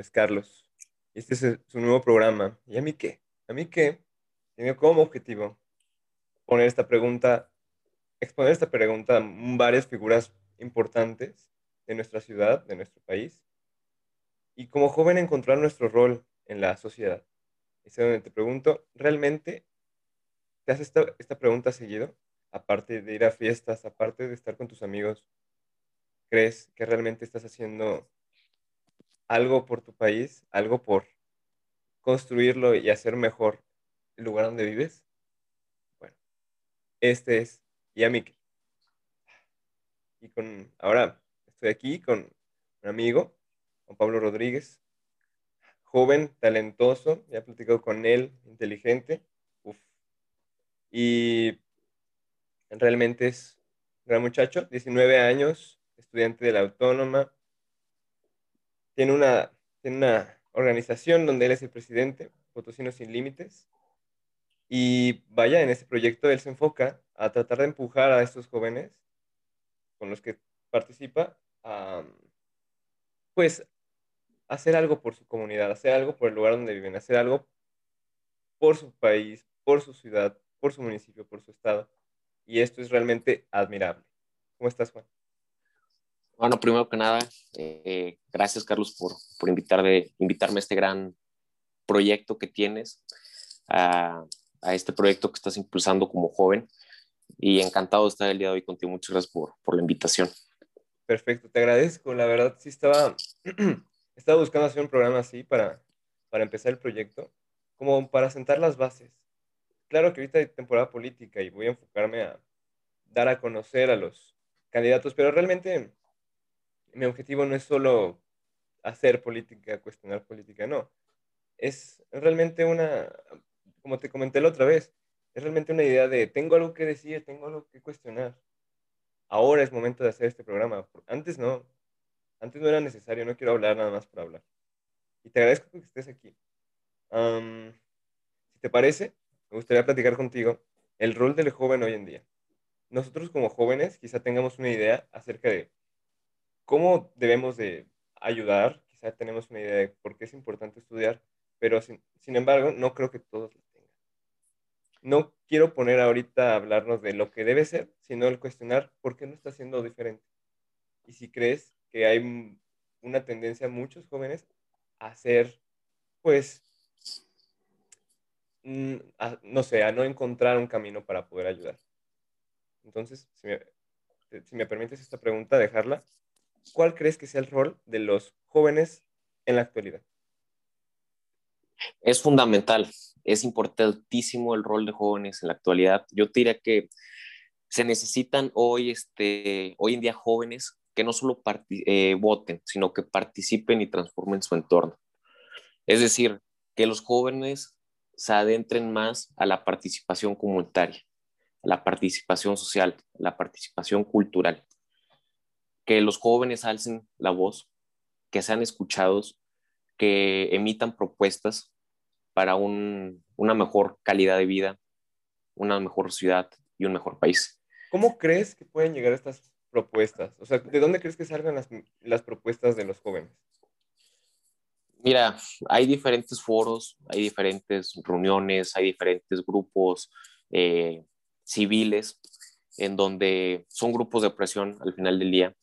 Nombre es Carlos. Este es su nuevo programa. ¿Y a mí qué? A mí qué tiene como objetivo poner esta pregunta, exponer esta pregunta a varias figuras importantes de nuestra ciudad, de nuestro país, y como joven encontrar nuestro rol en la sociedad. Es donde te pregunto, ¿realmente te haces esta, esta pregunta seguido? Aparte de ir a fiestas, aparte de estar con tus amigos, ¿crees que realmente estás haciendo algo por tu país, algo por construirlo y hacer mejor el lugar donde vives? Bueno, este es Yamik. Y con, ahora estoy aquí con un amigo, Juan Pablo Rodríguez, joven, talentoso, ya he platicado con él, inteligente, y realmente es un gran muchacho, 19 años, estudiante de la Autónoma, tiene una, tiene una organización donde él es el presidente, Potosinos Sin Límites, y vaya, en ese proyecto él se enfoca a tratar de empujar a estos jóvenes con los que participa a, pues, hacer algo por su comunidad, hacer algo por el lugar donde viven, hacer algo por su país, por su ciudad, por su municipio, por su estado. Y esto es realmente admirable. ¿Cómo estás, Juan? Bueno, primero que nada, eh, gracias Carlos por, por invitarme, invitarme a este gran proyecto que tienes, a, a, este proyecto que estás impulsando como joven. Y encantado de estar el día de hoy contigo. Muchas gracias por, por la invitación. Perfecto, te agradezco. La verdad, sí estaba estaba buscando hacer un programa así para, para empezar el proyecto, como para sentar las bases. Claro que ahorita hay temporada política y voy a enfocarme a dar a conocer a los candidatos, pero realmente mi objetivo no es solo hacer política, cuestionar política, no. Es realmente una, como te comenté la otra vez, es realmente una idea de tengo algo que decir, tengo algo que cuestionar. Ahora es momento de hacer este programa. Antes no, antes no era necesario, no quiero hablar nada más por hablar. Y te agradezco que estés aquí. si te parece, me gustaría platicar contigo el rol del joven hoy en día. Nosotros como jóvenes quizá tengamos una idea acerca de cómo debemos de ayudar, quizá tenemos una idea de por qué es importante estudiar, pero sin, sin embargo no creo que todos lo tengan. No quiero poner ahorita a hablarnos de lo que debe ser, sino el cuestionar por qué no está siendo diferente. Y si crees que hay una tendencia a muchos jóvenes a hacer, pues, mm, no sé, a no encontrar un camino para poder ayudar. Entonces, si me, si me permites esta pregunta, dejarla, ¿cuál crees que sea el rol de los jóvenes en la actualidad? Es fundamental, es importantísimo el rol de jóvenes en la actualidad. Yo diría que se necesitan hoy, este, hoy en día jóvenes que no solo eh, voten, sino que participen y transformen su entorno. Es decir, que los jóvenes se adentren más a la participación comunitaria, la participación social, la participación cultural. Que los jóvenes alcen la voz, que sean escuchados, que emitan propuestas para una mejor calidad de vida, una mejor ciudad y un mejor país. ¿Cómo crees que pueden llegar estas propuestas? O sea, ¿de dónde crees que salgan las, las propuestas de los jóvenes? Mira, hay diferentes foros, hay diferentes reuniones, hay diferentes grupos eh, civiles en donde son grupos de presión al final del día,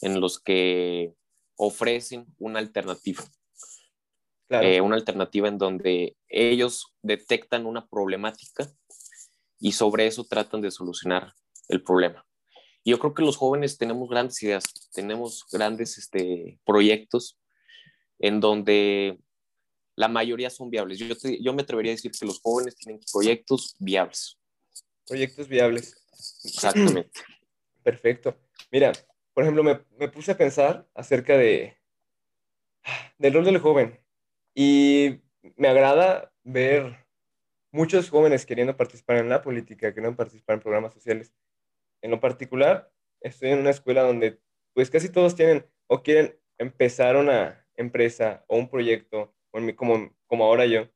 en los que ofrecen una alternativa. Claro. Eh, una alternativa en donde ellos detectan una problemática y sobre eso tratan de solucionar el problema yo creo que los jóvenes tenemos grandes ideas, tenemos grandes este, proyectos en donde la mayoría son viables. Yo, yo me atrevería a decir que los jóvenes tienen proyectos viables. Proyectos viables. Exactamente. Perfecto. Mira, por ejemplo, me, me, puse a pensar acerca de del rol del joven y me agrada ver muchos jóvenes queriendo participar en la política, queriendo participar en programas sociales en lo particular, estoy en una escuela donde pues casi todos tienen o quieren empezar una empresa o un proyecto, como, como ahora yo,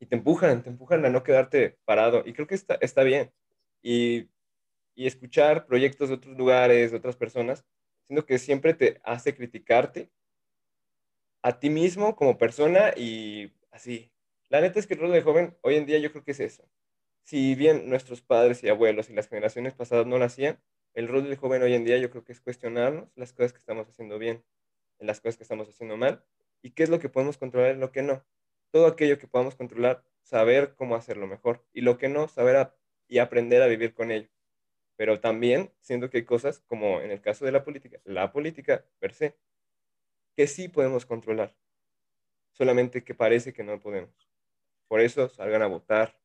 y te empujan, te empujan a no quedarte parado. Y creo que está, está bien. Y, y escuchar proyectos de otros lugares, de otras personas, que siempre te hace criticarte a ti mismo como persona y así. La neta es que el rol de joven hoy en día yo creo que es eso. Si bien nuestros padres y abuelos y las generaciones pasadas no lo hacían, el rol del joven hoy en día yo creo que es cuestionarnos las cosas que estamos haciendo bien, las cosas que estamos haciendo mal y qué es lo que podemos controlar y lo que no. Todo aquello que podamos controlar, saber cómo hacerlo mejor y lo que no, saber y aprender a vivir con ello. Pero también siento que hay cosas, como en el caso de la política, la política per se, que sí podemos controlar, solamente que parece que no podemos. Por eso salgan a votar,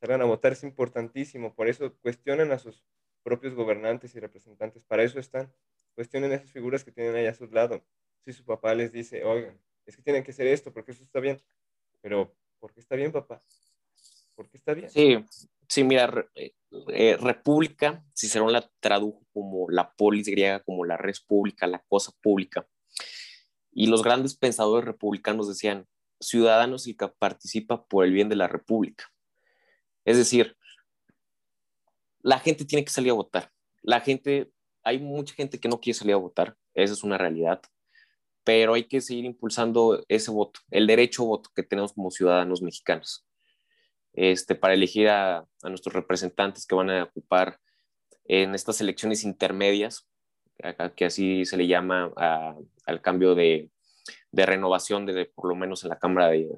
salgan a votar es importantísimo, por eso cuestionen a sus propios gobernantes y representantes, para eso están, cuestionen esas figuras que tienen ahí a su lado. Si su papá les dice, oigan, es que tienen que hacer esto porque eso está bien, pero ¿por qué está bien, papá? ¿Por qué está bien? Sí, sí, mira, eh, república, Cicerón la tradujo como la polis griega, como la res pública, la cosa pública. Y los grandes pensadores republicanos decían, ciudadanos y que participa por el bien de la república. Es decir, la gente tiene que salir a votar. La gente, hay mucha gente que no quiere salir a votar, esa es una realidad, pero hay que seguir impulsando ese voto, el derecho a voto que tenemos como ciudadanos mexicanos, este, para elegir a, a nuestros representantes que van a ocupar en estas elecciones intermedias, que así se le llama al cambio de, renovación, de, por lo menos en la Cámara de,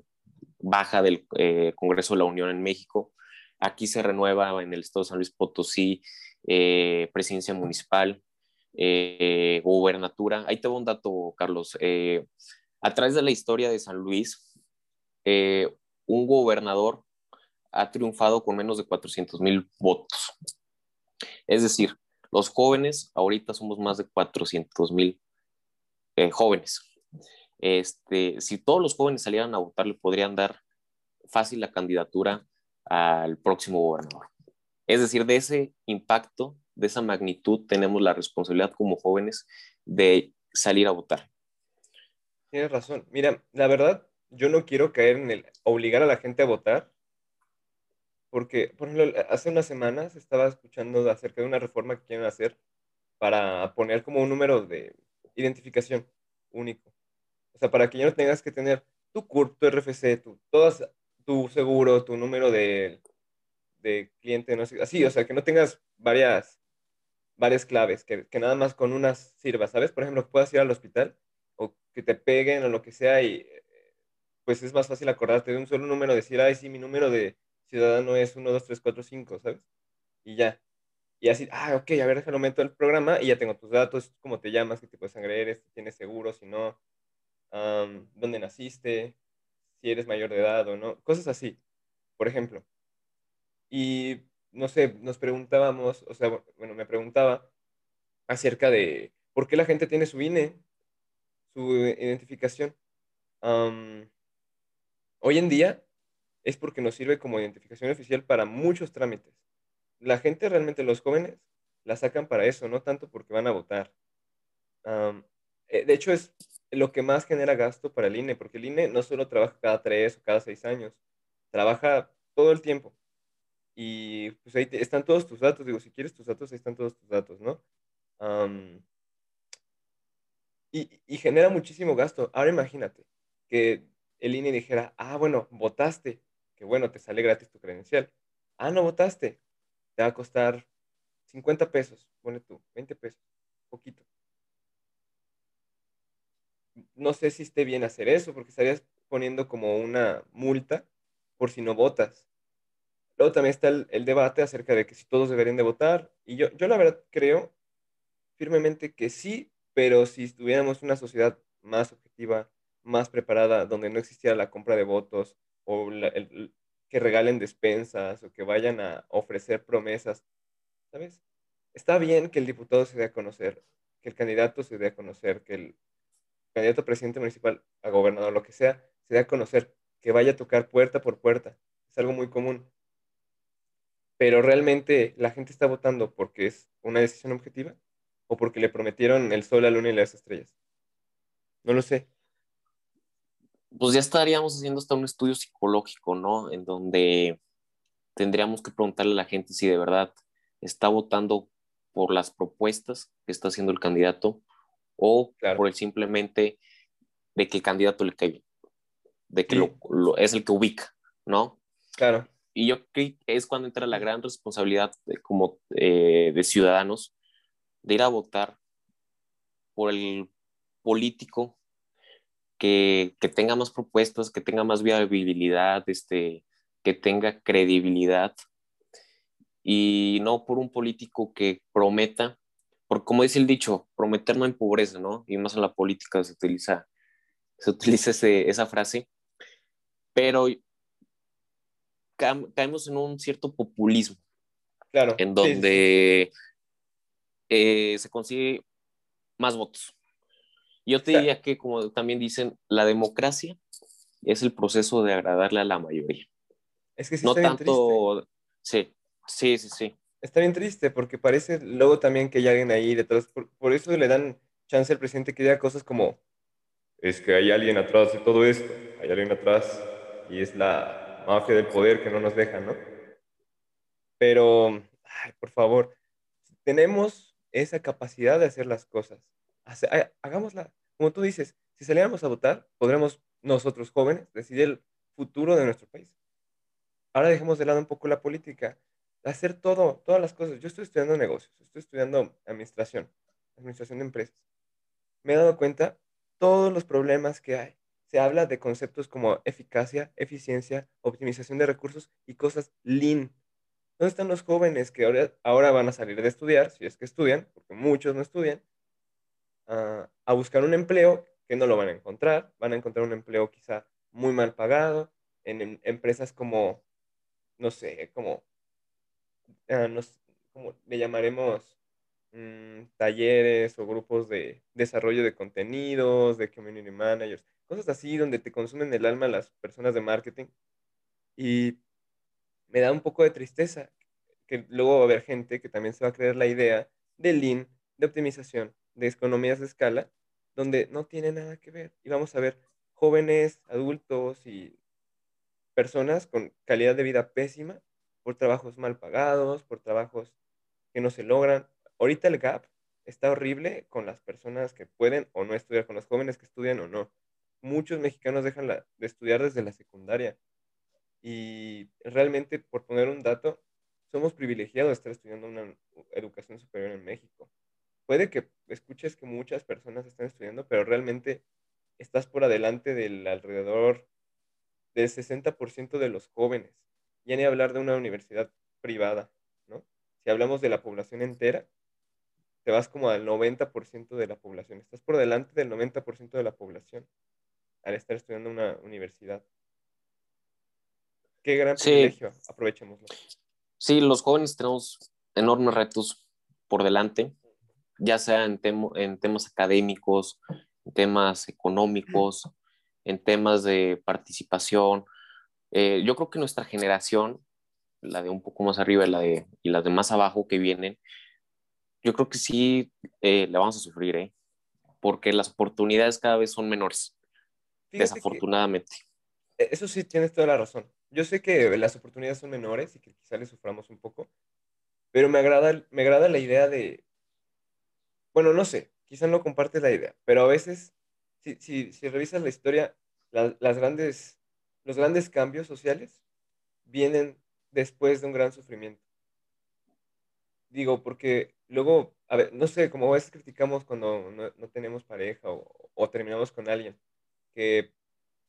Baja del eh, Congreso de la Unión en México. Aquí se renueva en el Estado de San Luis Potosí eh, presidencia municipal, eh, gobernatura. Ahí te un dato, Carlos. a través de la historia de San Luis, un gobernador ha triunfado con menos de 400 mil votos. Es decir, los jóvenes, ahorita somos más de 400 mil eh, jóvenes. Este, si todos los jóvenes salieran a votar, le podrían dar fácil la candidatura al próximo gobernador. Es decir, de ese impacto, de esa magnitud, tenemos la responsabilidad como jóvenes de salir a votar. Tienes razón. Mira, la verdad, yo no quiero caer en el obligar a la gente a votar, porque, por ejemplo, hace unas semanas estaba escuchando acerca de una reforma que quieren hacer para poner como un número de identificación único. O sea, para que ya no tengas que tener tu CURP, tu RFC, tu, todas, tu seguro, tu número de, de cliente, no sé, así, o sea, que no tengas varias, varias claves, que, que nada más con unas sirva, ¿sabes? Por ejemplo, puedas ir al hospital o que te peguen o lo que sea y pues es más fácil acordarte de un solo número, decir, ay, sí, mi número de ciudadano es 1, 2, 3, 4, 5, ¿sabes? Y ya. Y así, ah, ok, a ver, déjalo meto el programa y ya tengo tus datos, cómo te llamas, qué tipo de sangre eres, si tienes seguro, si no, dónde naciste, si eres mayor de edad o no, cosas así, por ejemplo. Y no sé, nos preguntábamos, o sea, bueno, me preguntaba acerca de por qué la gente tiene su INE, su identificación. hoy en día, es porque nos sirve como identificación oficial para muchos trámites. La gente realmente, los jóvenes, la sacan para eso, no tanto porque van a votar. Eh, de hecho, es lo que más genera gasto para el INE, porque el INE no solo trabaja cada tres o cada seis años, trabaja todo el tiempo. Y pues ahí están todos tus datos. Digo, si quieres tus datos, ahí están todos tus datos, ¿no? y, y genera muchísimo gasto. Ahora imagínate que el INE dijera, ah, bueno, votaste, bueno, te sale gratis tu credencial. Ah, no votaste. Te va a costar 50 pesos, pone tú, 20 pesos, poquito. No sé si esté bien hacer eso, porque estarías poniendo como una multa por si no votas. Luego también está el, debate acerca de que si todos deberían de votar. Y yo, yo la verdad creo firmemente que sí, pero si estuviéramos una sociedad más objetiva, más preparada, donde no existiera la compra de votos, o que regalen despensas o que vayan a ofrecer promesas, ¿sabes? Está bien que el diputado se dé a conocer, que el candidato se dé a conocer, que el candidato a presidente municipal, a gobernador, lo que sea, se dé a conocer, que vaya a tocar puerta por puerta. Es algo muy común. Pero realmente la gente está votando porque es una decisión objetiva o porque le prometieron el sol, la luna y las estrellas. No lo sé pues ya estaríamos haciendo hasta un estudio psicológico, ¿no? En donde tendríamos que preguntarle a la gente si de verdad está votando por las propuestas que está haciendo el candidato o por el simplemente de que el candidato le cae bien, de que lo, es el que ubica, ¿no? Claro. Y yo creo que es cuando entra la gran responsabilidad de, como eh, de ciudadanos de ir a votar por el político que, que, tenga más propuestas, que tenga más viabilidad, este, que tenga credibilidad y no por un político que prometa, porque como dice el dicho, prometer no empobrece, ¿no? Y más en la política se utiliza, se utiliza esa frase, pero caemos en un cierto populismo. Claro. En donde eh, se consigue más votos. Yo te diría que, como también dicen, la democracia es el proceso de agradarle a la mayoría. Es que sí no tanto. Sí, sí, sí, sí. Está bien triste porque parece luego también que hay alguien ahí detrás. Por, eso le dan chance al presidente que diga cosas como: es que hay alguien atrás de todo esto, hay alguien atrás y es la mafia del poder que no nos deja, ¿no? Pero, ay, por favor, tenemos esa capacidad de hacer las cosas. Hagámosla. Como tú dices, si saliéramos a votar, podremos nosotros jóvenes decidir el futuro de nuestro país. Ahora dejemos de lado un poco la política, hacer todo, todas las cosas. Yo estoy estudiando negocios, estoy estudiando administración, administración de empresas. Me he dado cuenta todos los problemas que hay. Se habla de conceptos como eficacia, eficiencia, optimización de recursos y cosas lean. ¿Dónde están los jóvenes que ahora, ahora van a salir de estudiar, si es que estudian, porque muchos no estudian, a buscar un empleo que no lo van a encontrar? Van a encontrar un empleo quizá muy mal pagado en empresas como no sé, como, ah, como le llamaremos mm, talleres o grupos de desarrollo de contenidos, de community managers, cosas así donde te consumen el alma las personas de marketing. Y me da un poco de tristeza que luego va a haber gente que también se va a creer la idea de lean, de optimización, de economías de escala, donde no tiene nada que ver. Y vamos a ver jóvenes, adultos y personas con calidad de vida pésima por trabajos mal pagados, por trabajos que no se logran. Ahorita el gap está horrible con las personas que pueden o no estudiar, con los jóvenes que estudian o no. Muchos mexicanos dejan de estudiar desde la secundaria. Y realmente, por poner un dato, somos privilegiados de estar estudiando una educación superior en México. Puede que escuches que muchas personas están estudiando, pero realmente estás por adelante del alrededor del 60% de los jóvenes. Ya ni hablar de una universidad privada, ¿no? Si hablamos de la población entera, te vas como al 90% de la población. Estás por delante del 90% de la población al estar estudiando una universidad. Qué gran privilegio, aprovechémoslo. Sí, los jóvenes tenemos enormes retos por delante, ya sea en, en temas académicos, en temas económicos, en temas de participación. Eh, yo creo que nuestra generación, la de un poco más arriba y la de, y las de más abajo que vienen, yo creo que sí eh, la vamos a sufrir, ¿eh? porque las oportunidades cada vez son menores, desafortunadamente. E, eso sí, tienes toda la razón. Yo sé que las oportunidades son menores y que quizá les suframos un poco, pero me agrada, me agrada la idea de, bueno, no sé, quizá no compartes la idea, pero a veces si, si, revisas la historia, las grandes, los grandes cambios sociales vienen después de un gran sufrimiento. Digo, porque luego, a ver, no sé, como a veces criticamos cuando no, tenemos pareja o, terminamos con alguien, que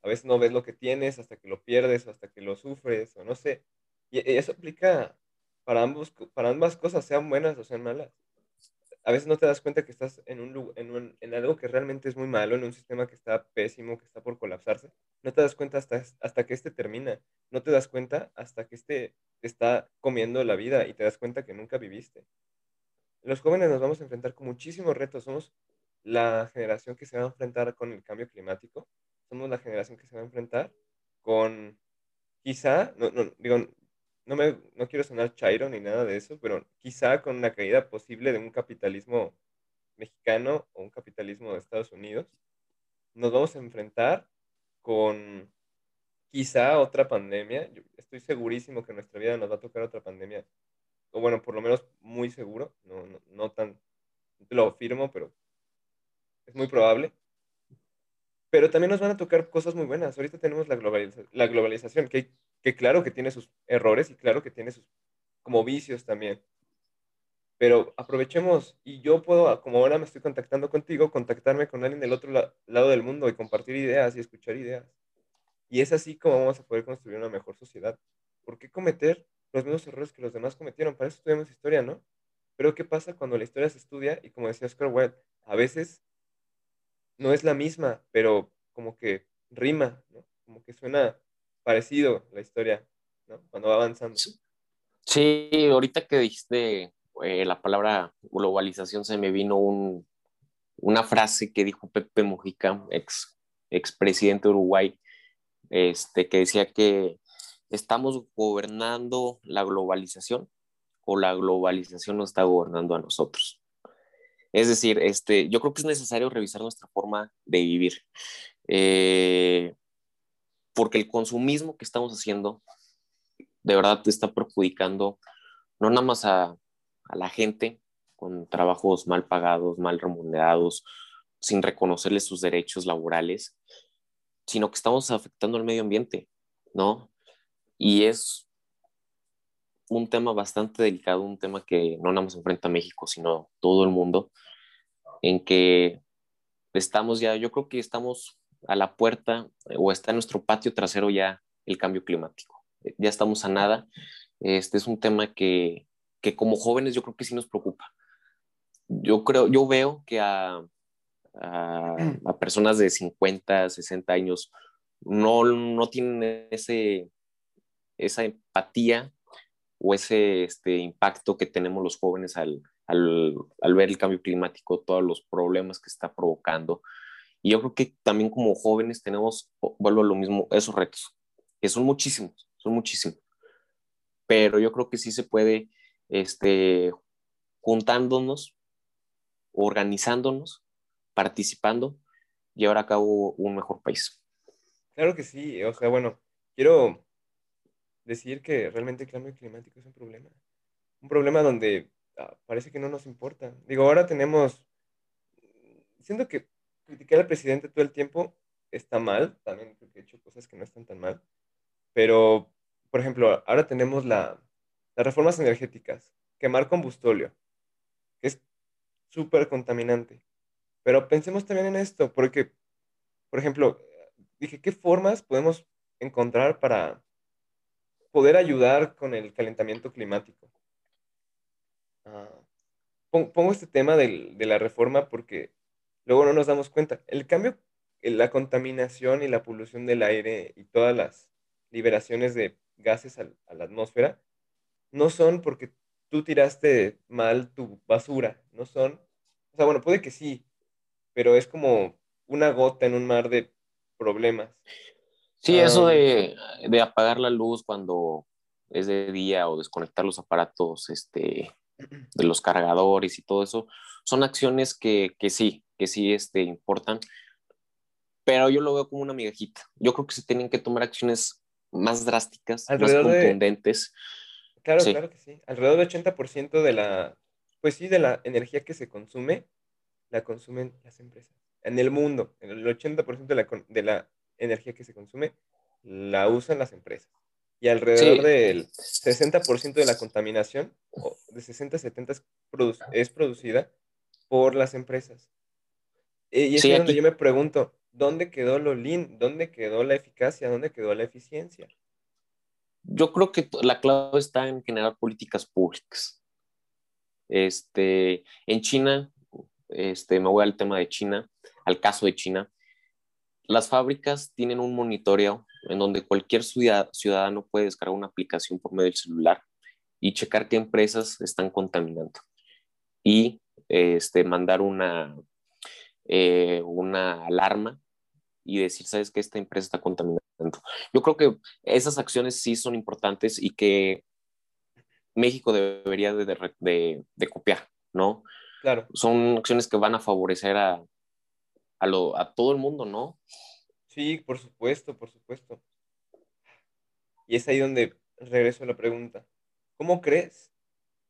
a veces no ves lo que tienes hasta que lo pierdes o hasta que lo sufres o no sé. Y eso aplica para ambas cosas, sean buenas o sean malas a veces no te das cuenta que estás en, un, en, algo que realmente es muy malo, en un sistema que está pésimo, que está por colapsarse. No te das cuenta hasta, hasta que este termina. No te das cuenta hasta que este te está comiendo la vida y te das cuenta que nunca viviste. Los jóvenes nos vamos a enfrentar con muchísimos retos. Somos la generación que se va a enfrentar con el cambio climático. Somos la generación que se va a enfrentar con, quizá, no, no, digo, no, me, no quiero sonar chairo ni nada de eso, pero quizá con una caída posible de un capitalismo mexicano o un capitalismo de Estados Unidos, nos vamos a enfrentar con quizá otra pandemia. Estoy segurísimo que nuestra vida nos va a tocar otra pandemia, o bueno, por lo menos muy seguro, no, no, no tan, lo afirmo, pero es muy probable. pero también nos van a tocar cosas muy buenas. Ahorita tenemos la, la globalización, que, que claro que tiene sus errores y claro que tiene sus como vicios también. Pero aprovechemos y yo puedo, como ahora me estoy contactando contigo, contactarme con alguien del otro lado del mundo y compartir ideas y escuchar ideas. Y es así como vamos a poder construir una mejor sociedad. ¿Por qué cometer los mismos errores que los demás cometieron? Para eso estudiamos historia, ¿no? Pero ¿qué pasa cuando la historia se estudia? Y como decía Oscar Wilde, a veces no es la misma, pero como que rima, ¿no? Como que suena parecido la historia, ¿no? Cuando va avanzando. Sí, ahorita que dijiste eh, la palabra globalización se me vino un, una frase que dijo Pepe Mujica, ex, expresidente de Uruguay, este, que decía que estamos gobernando la globalización o la globalización nos está gobernando a nosotros. Es decir, este, yo creo que es necesario revisar nuestra forma de vivir, eh, porque el consumismo que estamos haciendo de verdad te está perjudicando no nada más a, la gente con trabajos mal pagados, mal remunerados, sin reconocerles sus derechos laborales, sino que estamos afectando al medio ambiente, ¿no? Y es un tema bastante delicado, un tema que no nada más enfrenta a México, sino todo el mundo, en que estamos ya, yo creo que estamos a la puerta o está en nuestro patio trasero ya el cambio climático. Ya estamos a nada. Este es un tema que, que como jóvenes yo creo que sí nos preocupa. Yo creo, yo veo que a, a, a personas de 50, 60 años no, no tienen ese, esa empatía o ese este, impacto que tenemos los jóvenes al, al, al, ver el cambio climático, todos los problemas que está provocando. Y yo creo que también como jóvenes tenemos, vuelvo a lo mismo, esos retos, que son muchísimos, son muchísimos. Pero yo creo que sí se puede, este, juntándonos, organizándonos, participando, llevar a cabo un mejor país. Claro que sí, o sea, bueno, quiero decir que realmente el cambio climático es un problema. Un problema donde ah, parece que no nos importa. Digo, ahora tenemos, siento que criticar al presidente todo el tiempo está mal, también porque he hecho cosas que no están tan mal, pero, por ejemplo, ahora tenemos la, las reformas energéticas, quemar combustóleo, que es súper contaminante. Pero pensemos también en esto, porque, por ejemplo, dije, ¿qué formas podemos encontrar para poder ayudar con el calentamiento climático. Ah, pongo este tema de la reforma porque luego no nos damos cuenta. El cambio, la contaminación y la polución del aire y todas las liberaciones de gases a, a la atmósfera no son porque tú tiraste mal tu basura, no son, o sea, bueno, puede que sí, pero es como una gota en un mar de problemas. Sí, eso de, de, apagar la luz cuando es de día o desconectar los aparatos este, de los cargadores y todo eso, son acciones que, que sí, que sí este, importan, pero yo lo veo como una migajita. Yo creo que se tienen que tomar acciones más drásticas, más contundentes. Claro, claro que sí. Alrededor del 80% de la, pues sí, de la energía que se consume, la consumen las empresas. En el mundo, el 80% de la, de la energía que se consume la usan las empresas. Y alrededor del 60% de la contaminación, de 60 a 70, es, producida por las empresas. Y es donde yo me pregunto, ¿dónde quedó lo lean? ¿Dónde quedó la eficacia? ¿Dónde quedó la eficiencia? Yo creo que la clave está en generar políticas públicas. Este, en China, este, me voy al tema de China, al caso de China, las fábricas tienen un monitoreo en donde cualquier ciudadano puede descargar una aplicación por medio del celular y checar qué empresas están contaminando y este, mandar una, eh, una alarma y decir, sabes que esta empresa está contaminando. Yo creo que esas acciones sí son importantes y que México debería de, de copiar, ¿no? Claro. Son acciones que van a favorecer a, a, todo el mundo, ¿no? Sí, por supuesto, por supuesto. Y es ahí donde regreso a la pregunta. ¿Cómo crees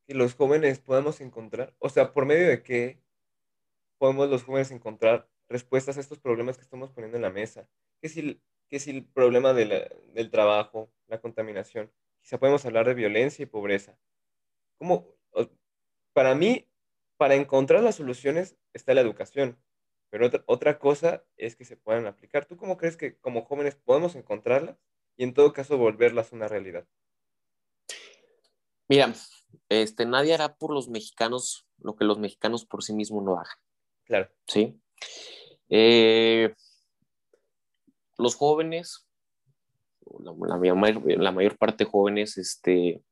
que los jóvenes podamos encontrar, o sea, por medio de qué podemos los jóvenes encontrar respuestas a estos problemas que estamos poniendo en la mesa. ¿Qué si, qué si el problema del trabajo, la contaminación? Quizá podemos hablar de violencia y pobreza. ¿Cómo? Para mí, para encontrar las soluciones está la educación, pero otra, otra cosa es que se puedan aplicar. ¿Tú cómo crees que como jóvenes podemos encontrarlas y en todo caso volverlas una realidad? Mira, este, nadie hará por los mexicanos lo que los mexicanos por sí mismos no hagan. Claro. Sí. Eh, los jóvenes, la, la, mayor parte de jóvenes, este,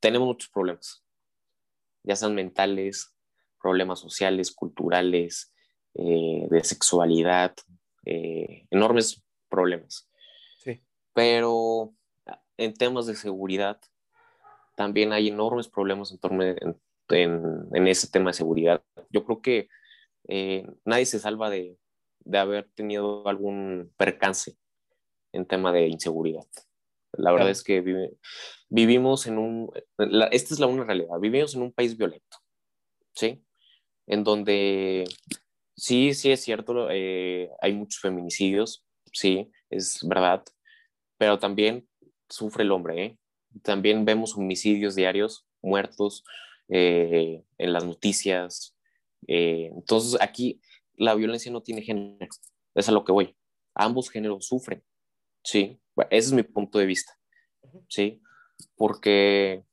tenemos muchos problemas, ya sean mentales, problemas sociales, culturales, eh, de sexualidad, eh, enormes problemas. Sí. Pero en temas de seguridad, también hay enormes problemas en, torno, en, ese tema de seguridad. Yo creo que eh, nadie se salva de, haber tenido algún percance en tema de inseguridad. La verdad es que vivimos en un, esta es la una realidad, vivimos en un país violento, ¿sí? En donde sí, sí es cierto, eh, hay muchos feminicidios, sí, es verdad, pero también sufre el hombre, ¿eh? También vemos homicidios diarios, muertos eh, en las noticias. Eh, entonces aquí la violencia no tiene género, es a lo que voy. Ambos géneros sufren, ¿sí? ese es mi punto de vista, ¿sí? Porque,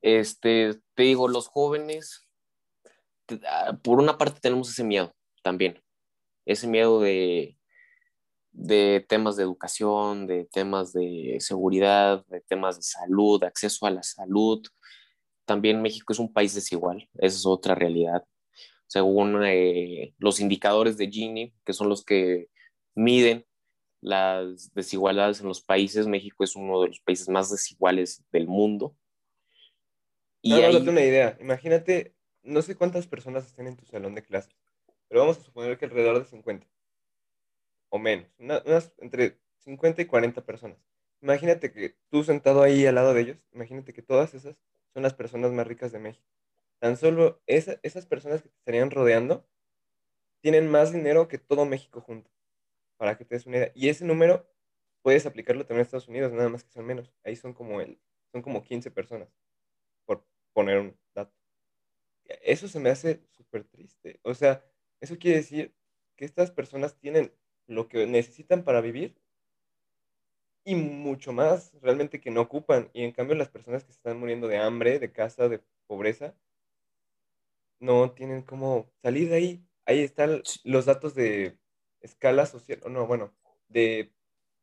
este, te digo, los jóvenes, ah, por una parte tenemos ese miedo también, ese miedo de, de temas de educación, de temas de seguridad, de temas de salud, de acceso a la salud. También México es un país desigual, esa es otra realidad. Según eh, los indicadores de Gini, que son los que miden las desigualdades en los países, México es uno de los países más desiguales del mundo. Y ahí... una idea. Imagínate, no sé cuántas personas estén en tu salón de clases, pero vamos a suponer que alrededor de 50 o menos, unas entre 50 y 40 personas. Imagínate que tú sentado ahí al lado de ellos, imagínate que todas esas son las personas más ricas de México. Tan solo esas personas que te estarían rodeando tienen más dinero que todo México junto, para que te des una idea. Y ese número puedes aplicarlo también a Estados Unidos, nada más que son menos. Ahí son como, el, son como 15 personas, por poner un dato. Eso se me hace súper triste. O sea, eso quiere decir que estas personas tienen lo que necesitan para vivir y mucho más realmente que no ocupan. Y en cambio las personas que se están muriendo de hambre, de casa, de pobreza, no tienen cómo salir de ahí. Ahí están los datos de escala social, o no, bueno, de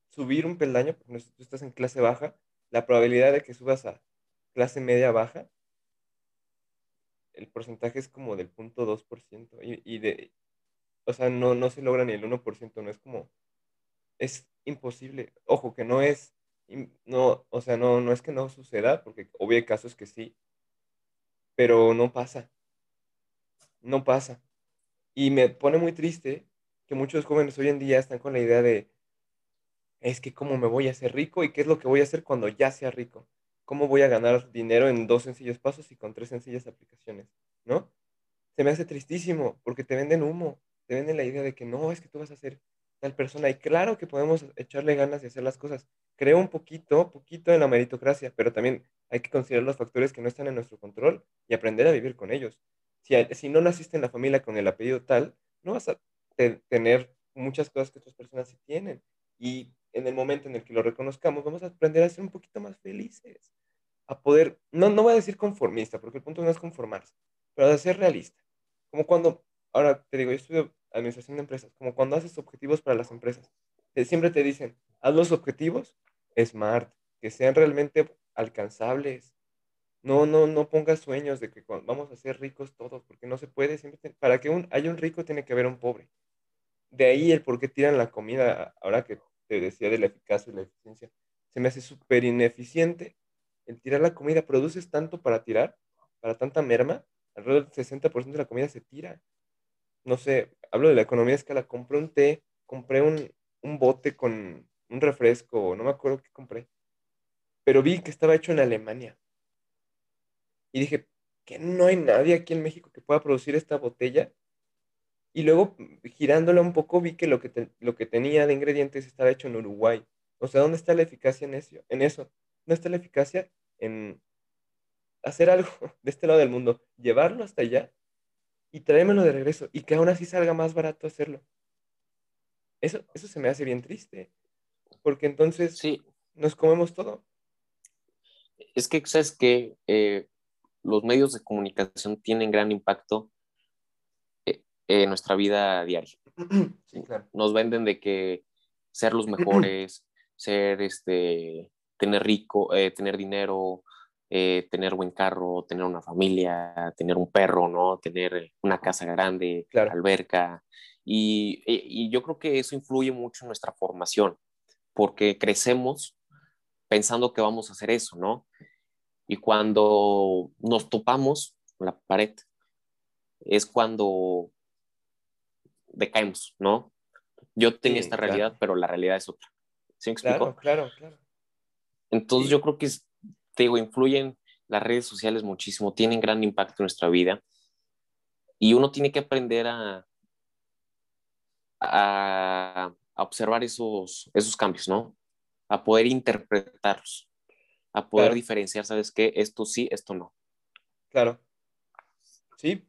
subir un peldaño, porque si tú estás en clase baja, la probabilidad de que subas a clase media baja, el porcentaje es como del 0.2%. Y, y, de, o sea, no, no se logra ni el 1%, no es como, es imposible. Ojo, que no es, no, o sea, no, no es que no suceda, porque obvio hay casos que sí, pero no pasa, no pasa. Y me pone muy triste que muchos jóvenes hoy en día están con la idea de, es que cómo me voy a hacer rico y qué es lo que voy a hacer cuando ya sea rico. ¿Cómo voy a ganar dinero en dos sencillos pasos y con tres sencillas aplicaciones? ¿No? Se me hace tristísimo porque te venden humo te venden la idea de que no, es que tú vas a ser tal persona. Y claro que podemos echarle ganas de hacer las cosas. Creo un poquito, poquito en la meritocracia, pero también hay que considerar los factores que no están en nuestro control y aprender a vivir con ellos. Si, si no naciste en la familia con el apellido tal, no vas a tener muchas cosas que otras personas sí tienen. Y en el momento en el que lo reconozcamos, vamos a aprender a ser un poquito más felices. A poder, no, no voy a decir conformista, porque el punto no es conformarse, pero a ser realista. Como cuando, ahora te digo, yo estudio administración de empresas, como cuando haces objetivos para las empresas. siempre te dicen, haz los objetivos smart, que sean realmente alcanzables. No, no, no pongas sueños de que vamos a ser ricos todos, porque no se puede. Para que haya un rico tiene que haber un pobre. De ahí el por qué tiran la comida, ahora que te decía de la eficacia y la eficiencia, se me hace súper ineficiente el tirar la comida. Produces tanto para tirar, para tanta merma, alrededor del 60% de la comida se tira no sé, hablo de la economía de escala, compré un té, compré un, bote con un refresco, no me acuerdo qué compré, pero vi que estaba hecho en Alemania. Y dije, que no hay nadie aquí en México que pueda producir esta botella Y luego, girándola un poco, vi que lo que, lo que tenía de ingredientes estaba hecho en Uruguay. O sea, ¿dónde está la eficacia en eso? En eso? ¿Dónde está la eficacia en hacer algo de este lado del mundo? Llevarlo hasta allá y traérmelo de regreso y que aún así salga más barato hacerlo. Eso, eso se me hace bien triste, porque entonces sí. nos comemos todo. Es que, ¿sabes que eh, los medios de comunicación tienen gran impacto eh, en nuestra vida diaria. Sí, claro. Nos venden de que ser los mejores, ser, este, tener rico, eh, tener dinero, tener buen carro, tener una familia, tener un perro, ¿no? Tener una casa grande, alberca. Y, y, yo creo que eso influye mucho en nuestra formación, porque crecemos pensando que vamos a hacer eso, ¿no? Y cuando nos topamos con la pared, es cuando decaemos, ¿no? Yo tenía esta realidad, pero la realidad es otra. ¿Sí me explico? Claro, claro, claro. Entonces yo creo que, te digo, influyen las redes sociales muchísimo, tienen gran impacto en nuestra vida y uno tiene que aprender a, a, observar esos, esos cambios, ¿no? A poder interpretarlos a poder diferenciar, ¿sabes qué? Esto sí, esto no. Claro. Sí,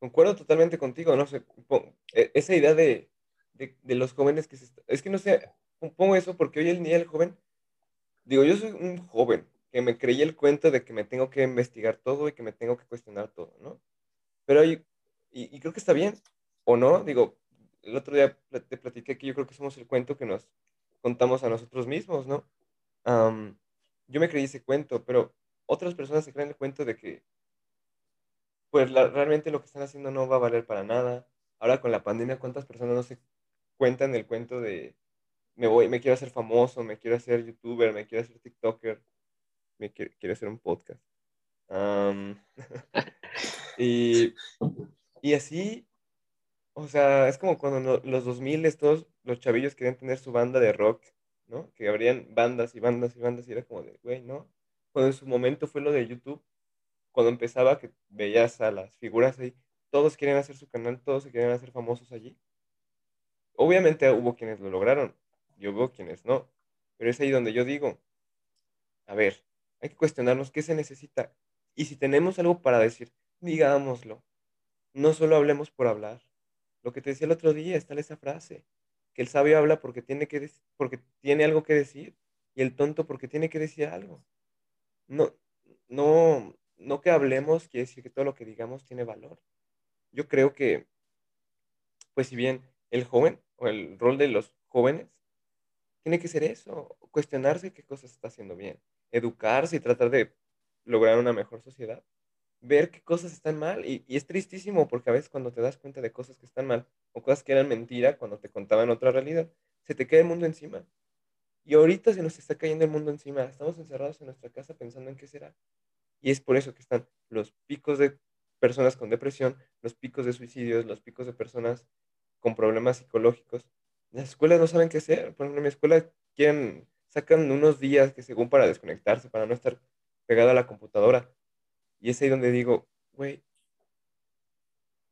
concuerdo totalmente contigo, no sé, e, esa idea de, de, los jóvenes que se... Es que no sé, pongo eso porque hoy el día el joven, digo, yo soy un joven que me creí el cuento de que me tengo que investigar todo y que me tengo que cuestionar todo, ¿no? Pero y, y creo que está bien, ¿o no? Digo, el otro día te platiqué que yo creo que somos el cuento que nos contamos a nosotros mismos, ¿no? yo me creí ese cuento, pero otras personas se creen el cuento de que, pues realmente lo que están haciendo no va a valer para nada. Ahora con la pandemia, ¿cuántas personas no se cuentan el cuento de, me voy, me quiero hacer famoso, me quiero hacer youtuber, me quiero hacer TikToker, me quiero, hacer un podcast? y, y así, o sea, es como cuando los 2000 todos los chavillos querían tener su banda de rock ¿no? Que habrían bandas y bandas y bandas y era como de, güey, ¿no? Cuando en su momento fue lo de YouTube, cuando empezaba que veías a las figuras ahí, todos querían hacer su canal, todos se querían hacer famosos allí. Obviamente hubo quienes lo lograron, y hubo quienes no, pero es ahí donde yo digo, a ver, hay que cuestionarnos qué se necesita. Y si tenemos algo para decir, digámoslo. No solo hablemos por hablar. Lo que te decía el otro día, está esa frase que el sabio habla porque tiene, que porque tiene algo que decir y el tonto porque tiene que decir algo. No, no, no que hablemos quiere decir que todo lo que digamos tiene valor. Yo creo que, pues si bien el joven o el rol de los jóvenes tiene que ser eso, cuestionarse qué cosas está haciendo bien, educarse y tratar de lograr una mejor sociedad, ver qué cosas están mal y, es tristísimo porque a veces cuando te das cuenta de cosas que están mal, o cosas que eran mentira cuando te contaban otra realidad, se te cae el mundo encima. Y ahorita se nos está cayendo el mundo encima. Estamos encerrados en nuestra casa pensando en qué será. Y es por eso que están los picos de personas con depresión, los picos de suicidios, los picos de personas con problemas psicológicos. Las escuelas no saben qué hacer. Por ejemplo, en mi escuela quieren, sacan unos días que según para desconectarse, para no estar pegado a la computadora. Y es ahí donde digo, güey,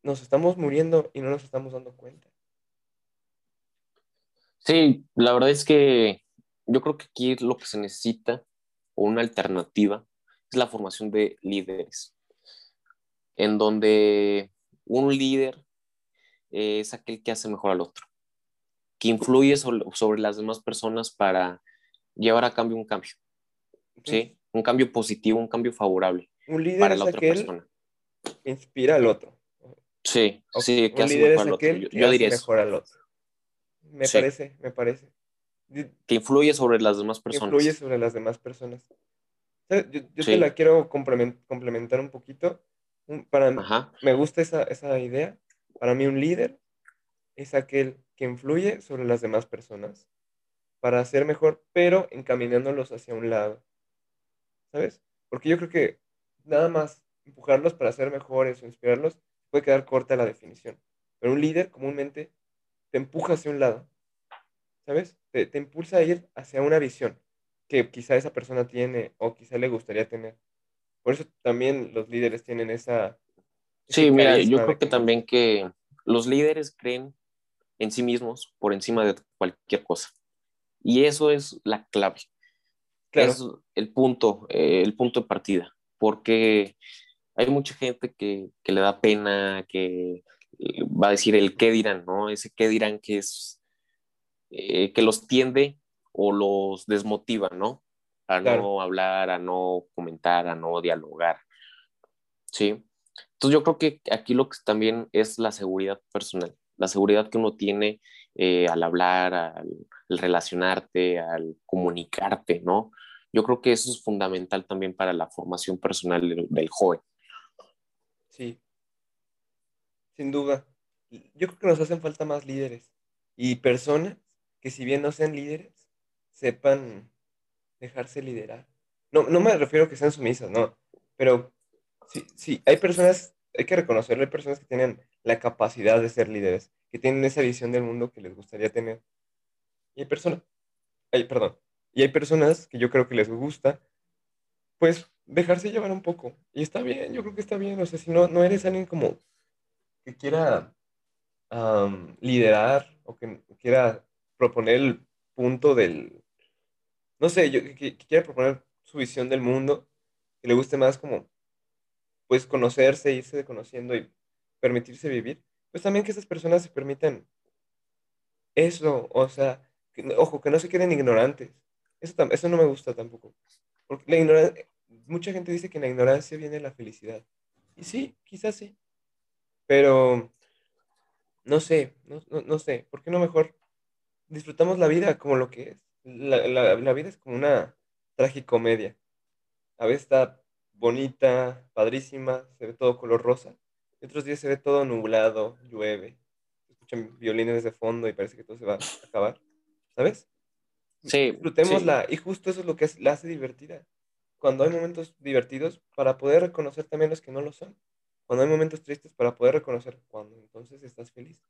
nos estamos muriendo y no nos estamos dando cuenta. Sí, la verdad es que yo creo que aquí lo que se necesita, o una alternativa, es la formación de líderes, en donde un líder es aquel que hace mejor al otro, que influye sobre, las demás personas para llevar a cambio un cambio, ¿sí? Un cambio positivo, un cambio favorable un líder para la otra persona. Que inspira al otro. Sí, sí, que hace mejor al otro. Yo, diría mejor al otro. Me parece, me parece. Que influye sobre las demás personas. influye sobre las demás personas. Yo, te la quiero complementar un poquito. Para me gusta esa, esa idea. Para mí un líder es aquel que influye sobre las demás personas para hacer mejor, pero encaminándolos hacia un lado. ¿Sabes? Porque yo creo que nada más empujarlos para ser mejores o inspirarlos puede quedar corta la definición. Pero un líder comúnmente te empuja hacia un lado, ¿sabes? Te, te, impulsa a ir hacia una visión que quizá esa persona tiene o quizá le gustaría tener. Por eso también los líderes tienen esa... Sí, mira, yo creo que, también que los líderes creen en sí mismos por encima de cualquier cosa. Y eso es la clave. Es el punto, eh, el punto de partida. Porque hay mucha gente que, que, le da pena, que va a decir el qué dirán, ¿no? Ese qué dirán que es, eh, que los tiende o los desmotiva, ¿no? A no hablar, a no comentar, a no dialogar. ¿Sí? Entonces yo creo que aquí lo que también es la seguridad personal, la seguridad que uno tiene eh, al hablar, al, relacionarte, al comunicarte, ¿no? Yo creo que eso es fundamental también para la formación personal del, joven. Sí, sin duda. Yo creo que nos hacen falta más líderes y personas que si bien no sean líderes, sepan dejarse liderar. No, no me refiero a que sean sumisas, no, pero sí, sí, hay personas, hay que reconocerlo, hay personas que tienen la capacidad de ser líderes, que tienen esa visión del mundo que les gustaría tener. Y hay personas, perdón, y hay personas que yo creo que les gusta, pues, dejarse llevar un poco. Y está bien, yo creo que está bien. O sea, si no, no eres alguien como que quiera liderar o que quiera proponer el punto del, no sé, yo, que, que quiera proponer su visión del mundo, que le guste más como pues conocerse, irse conociendo y permitirse vivir, pues también que esas personas se permitan eso, o sea, ojo, que no se queden ignorantes. Eso, eso no me gusta tampoco. Porque la mucha gente dice que en la ignorancia viene la felicidad. Y sí, quizás sí. Pero no sé, no, no, sé, ¿por qué no mejor disfrutamos la vida como lo que es? La, la, la vida es como una tragicomedia. A veces está bonita, padrísima, se ve todo color rosa. Otros días se ve todo nublado, llueve, escuchan violines de fondo y parece que todo se va a acabar. ¿Sabes? Sí. Disfrutémosla. Y justo eso es lo que la hace divertida. Cuando hay momentos divertidos, para poder reconocer también los que no lo son. Cuando hay momentos tristes, para poder reconocer cuando entonces estás feliz.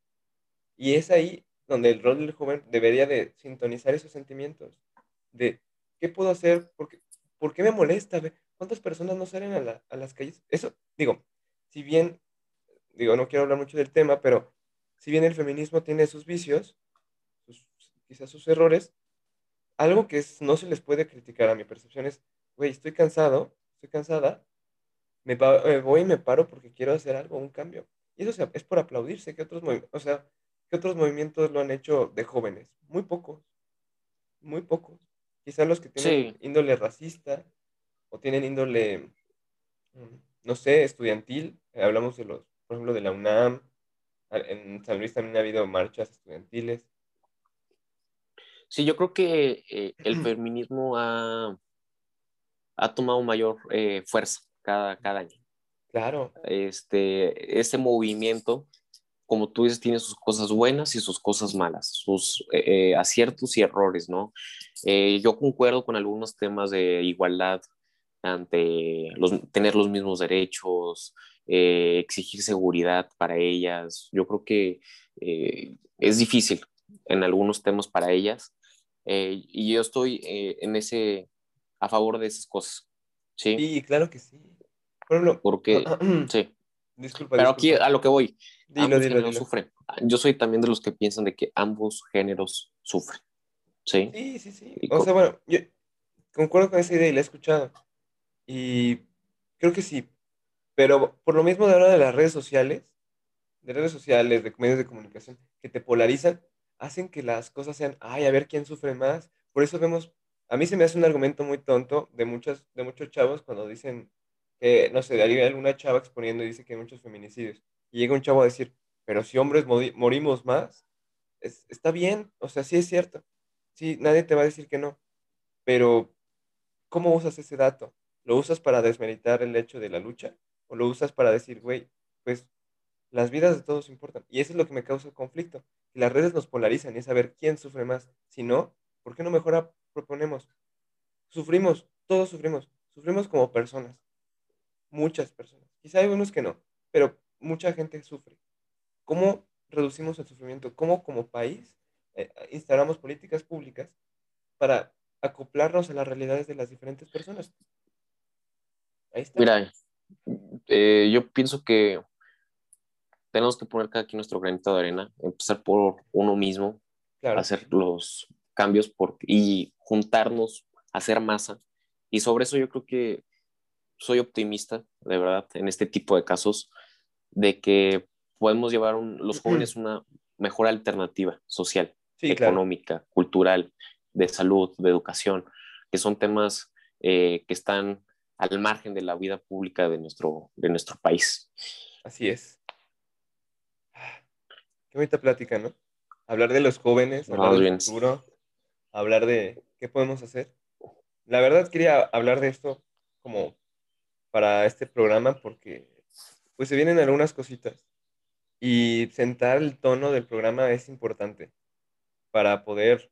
Y es ahí donde el rol del joven debería de sintonizar esos sentimientos. De, ¿qué puedo hacer? Porque, ¿Por qué me molesta? ¿Cuántas personas no salen a, a las calles? Eso, digo, si bien, digo, no quiero hablar mucho del tema, pero si bien el feminismo tiene sus vicios, quizás sus errores, algo que no se les puede criticar a mi percepción es, güey, estoy cansado, estoy cansada, me, voy y me paro porque quiero hacer algo, un cambio. Y eso es por aplaudirse, que otros, o sea, que otros movimientos lo han hecho de jóvenes? Muy pocos, muy pocos. Quizás los que tienen índole racista, o tienen índole, mm, no sé, estudiantil. Eh, hablamos de los, por ejemplo, de la UNAM. En San Luis también ha habido marchas estudiantiles. Sí, yo creo que eh, el feminismo ha, ha tomado mayor eh, fuerza cada, cada año. Claro. Este, este movimiento, como tú dices, tiene sus cosas buenas y sus cosas malas, sus aciertos y errores, ¿no? yo concuerdo con algunos temas de igualdad ante los, tener los mismos derechos, eh, exigir seguridad para ellas. Yo creo que eh, es difícil en algunos temas para ellas eh, y yo estoy en ese, a favor de esas cosas. Sí, sí claro que sí. Por porque, sí. Disculpa, Pero aquí a lo que voy, ambos géneros sufren. Yo soy también de los que piensan de que ambos géneros sufren. Sí, sí, sí. sí. O sea, bueno, yo concuerdo con esa idea y la he escuchado. Y creo que sí. Pero por lo mismo de ahora de las redes sociales, de redes sociales, de medios de comunicación, que te polarizan, hacen que las cosas sean, ay, a ver quién sufre más. Por eso vemos, a mí se me hace un argumento muy tonto de, muchas, de muchos chavos cuando dicen que, no sé, hay alguna chava exponiendo y dice que hay muchos feminicidios. Y llega un chavo a decir, pero si hombres morimos más, está bien, o sea, sí es cierto. Sí, nadie te va a decir que no. Pero, ¿cómo usas ese dato? ¿Lo usas para desmeritar el hecho de la lucha? ¿O lo usas para decir, güey, pues las vidas de todos importan? Y eso es lo que me causa conflicto. Y las redes nos polarizan y es saber quién sufre más. Si no, ¿por qué no mejor proponemos? Sufrimos, todos sufrimos. Sufrimos como personas. Muchas personas. Quizá hay unos que no, pero mucha gente sufre. ¿Cómo reducimos el sufrimiento? ¿Cómo como país eh, instalamos políticas públicas para acoplarnos a las realidades de las diferentes personas? Mira, eh, yo pienso que tenemos que poner cada quien nuestro granito de arena, empezar por uno mismo, hacer los cambios por, y juntarnos, hacer masa. Y sobre eso yo creo que soy optimista, de verdad, en este tipo de casos, de que podemos llevar los jóvenes una mejor alternativa social, económica, cultural, de salud, de educación, que son temas eh, que están al margen de la vida pública de nuestro, de nuestro país. Así es. Qué bonita plática, ¿no? Hablar de los jóvenes, hablar del futuro, hablar de qué podemos hacer. La verdad quería hablar de esto como para este programa porque pues se vienen algunas cositas y sentar el tono del programa es importante para poder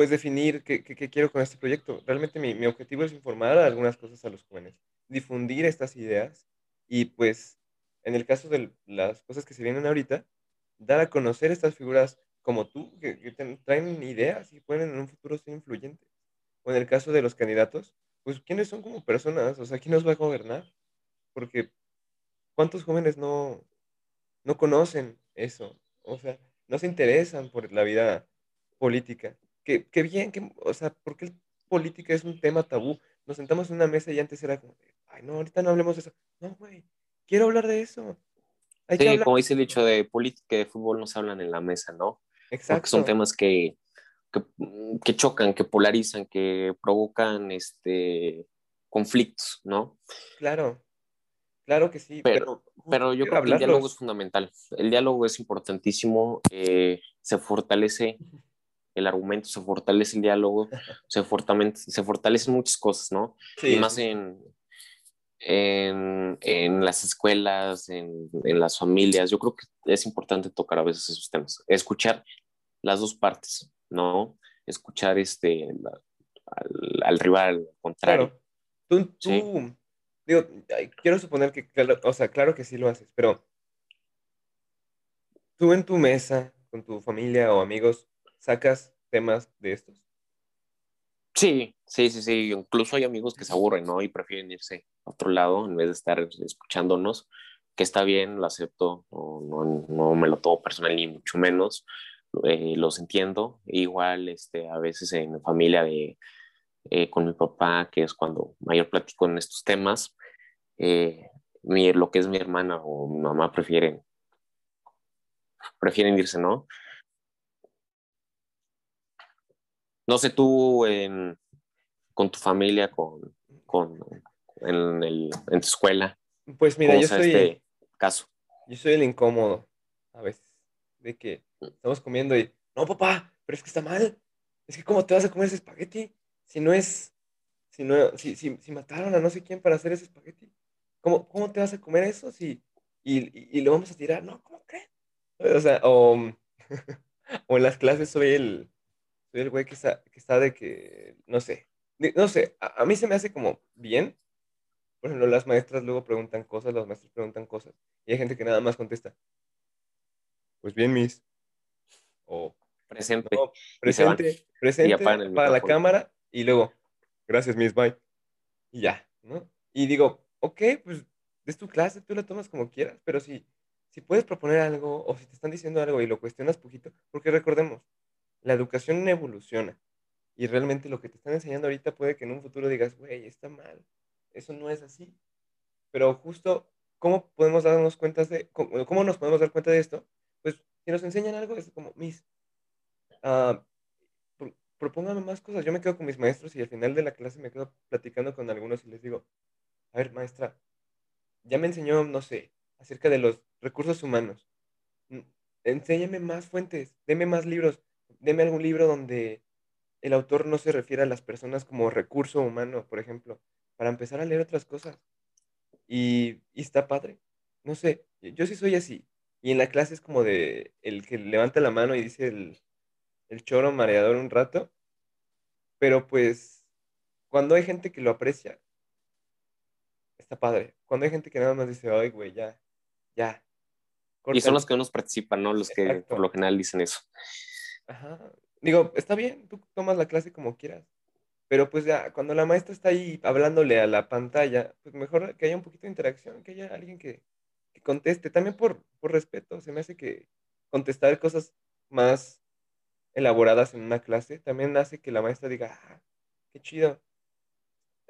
pues definir qué, quiero con este proyecto. Realmente mi, mi, objetivo es informar algunas cosas a los jóvenes, difundir estas ideas y pues en el caso de las cosas que se vienen ahorita, dar a conocer estas figuras como tú, que, traen ideas y pueden en un futuro ser influyentes. O en el caso de los candidatos, pues quiénes son como personas, o sea, quién nos va a gobernar. Porque ¿cuántos jóvenes no, no conocen eso? O sea, no se interesan por la vida política. Qué, qué bien, que, o sea, porque política es un tema tabú. Nos sentamos en una mesa y antes era como, ay, no, ahorita no hablemos de eso. No, güey, quiero hablar de eso. sí, como dice el dicho de política y de fútbol no se hablan en la mesa, ¿no? Exacto. Porque son temas que, que, chocan, que polarizan, que provocan este, conflictos, ¿no? Claro, claro que sí. Pero, pero, yo creo que el diálogo es fundamental. El diálogo es importantísimo. Eh, se fortalece el argumento, se fortalece el diálogo, se, fortalece, se fortalecen muchas cosas, ¿no? y más en, en, en, las escuelas, en, en, las familias. Yo creo que es importante tocar a veces esos temas. Escuchar las dos partes, ¿no? Escuchar este, al, al, rival, al contrario. Tú, tú digo, quiero suponer que, o sea, claro que sí lo haces, pero tú en tu mesa, con tu familia o amigos, sacas temas de estos. Sí, sí, sí, sí. Incluso hay amigos que se aburren, ¿no? Y prefieren irse a otro lado en vez de estar escuchándonos, que está bien, lo acepto, no, no, me lo tomo personal ni mucho menos, eh, los entiendo. Igual, este, a veces en familia de, eh, con mi papá, que es cuando mayor platico en estos temas, eh, mi, lo que es mi hermana o mi mamá prefieren, prefieren irse, ¿no? No sé tú con tu familia, con, con en, el, en tu escuela. Pues mira, yo soy este caso. Yo soy el incómodo a veces de que estamos comiendo y no, papá, pero es que está mal. Es que cómo te vas a comer ese espagueti si no es si no si, si, si mataron a no sé quién para hacer ese espagueti. ¿Cómo, cómo te vas a comer eso si y, y, lo vamos a tirar? No, ¿cómo crees? O sea, o, o en las clases soy el soy el güey que está, que está de que, no sé, no sé, a, mí se me hace como bien. Por ejemplo, las maestras luego preguntan cosas, los maestros preguntan cosas, y hay gente que nada más contesta, pues bien, Miss. O presente. presente, presente para la cámara, y luego, gracias, Miss, bye. Y ya, ¿no? Y digo, ok, pues es tu clase, tú la tomas como quieras, pero si, si puedes proponer algo, o si te están diciendo algo y lo cuestionas poquito, porque recordemos, la educación evoluciona. Y realmente lo que te están enseñando ahorita puede que en un futuro digas, güey, está mal. Eso no es así. Pero justo, ¿cómo podemos darnos cuenta de, cómo, nos podemos dar cuenta de esto? Pues si nos enseñan algo, es como, mis, uh, propóngame más cosas. Yo me quedo con mis maestros y al final de la clase me quedo platicando con algunos y les digo, a ver, maestra, ya me enseñó, no sé, acerca de los recursos humanos. Enséñame más fuentes, deme más libros deme algún libro donde el autor no se refiere a las personas como recurso humano, por ejemplo, para empezar a leer otras cosas. Y, está padre. No sé, yo sí soy así. Y en la clase es como de el que levanta la mano y dice el, el choro mareador un rato. Pero pues, cuando hay gente que lo aprecia, está padre. Cuando hay gente que nada más dice, ay, güey, ya, ya. Y son los que no nos participan, ¿no? Los que por lo general dicen eso. Ajá. Digo, está bien, tú tomas la clase como quieras. Pero pues ya, cuando la maestra está ahí hablándole a la pantalla, pues mejor que haya un poquito de interacción, que haya alguien que, que conteste, también por, por respeto, se me hace que contestar cosas más elaboradas en una clase también hace que la maestra diga, ah, qué chido,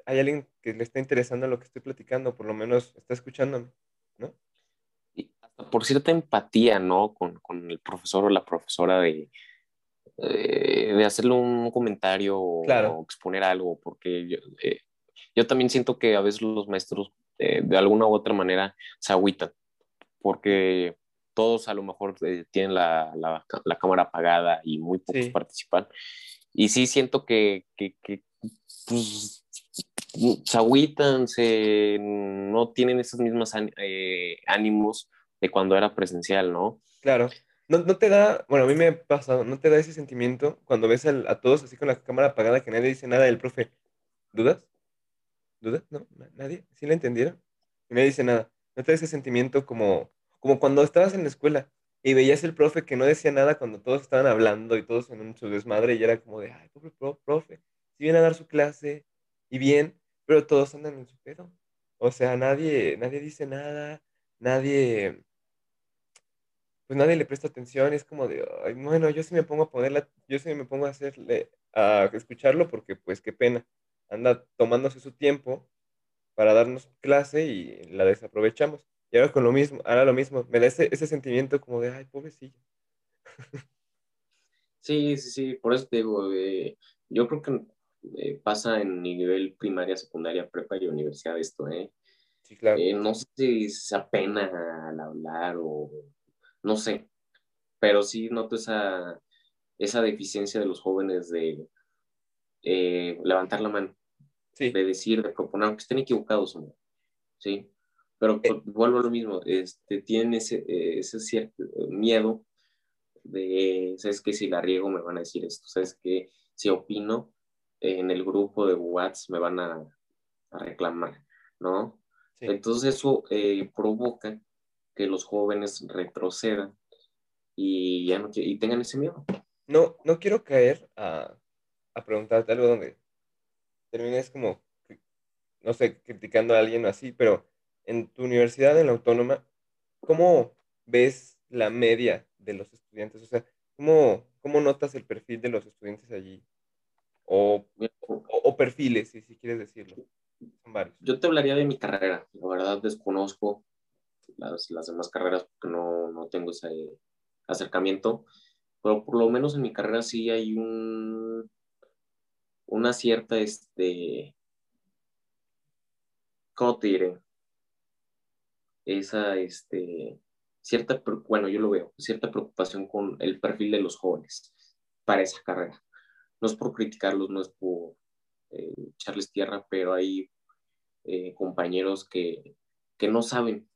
hay alguien que le está interesando lo que estoy platicando, por lo menos está escuchándome, ¿no? Y por cierta empatía, ¿no? Con, con el profesor o la profesora de, eh, de hacerle un comentario o exponer algo, porque yo, eh, yo, también siento que a veces los maestros eh, de alguna u otra manera se agüitan, porque todos a lo mejor tienen la, la, la, cámara apagada y muy pocos participan. Y sí siento que, que, que pues, se agüitan, se, no tienen esos mismos eh, ánimos de cuando era presencial, ¿no? Claro. No, no, te da, bueno, a mí me ha pasado, no te da ese sentimiento cuando ves a todos así con la cámara apagada que nadie dice nada del profe. ¿Dudas? ¿Dudas? ¿No? ¿Nadie? ¿Sí la entendieron? Y nadie dice nada. ¿No te da ese sentimiento como, como cuando estabas en la escuela y veías el profe que no decía nada cuando todos estaban hablando y todos en un, su desmadre y era como de, ay, pobre profe, si viene a dar su clase y bien, pero todos andan en su pedo. O sea, nadie, nadie dice nada, nadie, pues nadie le presta atención, es como de, bueno, yo sí me pongo a ponerla, yo sí me pongo a hacerle, a escucharlo porque pues qué pena, anda tomándose su tiempo para darnos clase y la desaprovechamos. Y ahora con lo mismo, ahora lo mismo, me da ese, ese sentimiento como de, ay, pobrecillo. Sí, sí, sí, por eso te digo, eh, yo creo que eh, pasa en nivel primaria, secundaria, prepa y universidad esto, ¿eh? Sí, claro. Eh, no sé si se apena al hablar o no sé, pero sí noto esa, esa deficiencia de los jóvenes de eh, levantar la mano, de decir, de proponer, aunque estén equivocados, ¿sí? Pero pues, vuelvo a lo mismo, este, tienen ese, ese cierto miedo de, ¿sabes qué? Si la riego me van a decir esto, ¿sabes qué? Si opino, en el grupo de WhatsApp me van a, reclamar, ¿no? Entonces eso eh, provoca que los jóvenes retrocedan y ya no y tengan ese miedo. No, no quiero caer a, a preguntarte algo donde termines como, no sé, criticando a alguien así, pero en tu universidad, en la autónoma, ¿cómo ves la media de los estudiantes? O sea, ¿cómo, cómo notas el perfil de los estudiantes allí? o, o, perfiles, si, si, quieres decirlo. Son varios. Yo te hablaría de mi carrera. La verdad desconozco las, demás carreras porque no, no tengo ese acercamiento, pero por lo menos en mi carrera sí hay un, una cierta, este, ¿cómo te diré? Esa, este, cierta, bueno, yo lo veo, cierta preocupación con el perfil de los jóvenes para esa carrera no es por criticarlos, no es por eh, echarles tierra, pero hay eh, compañeros que, que, no saben,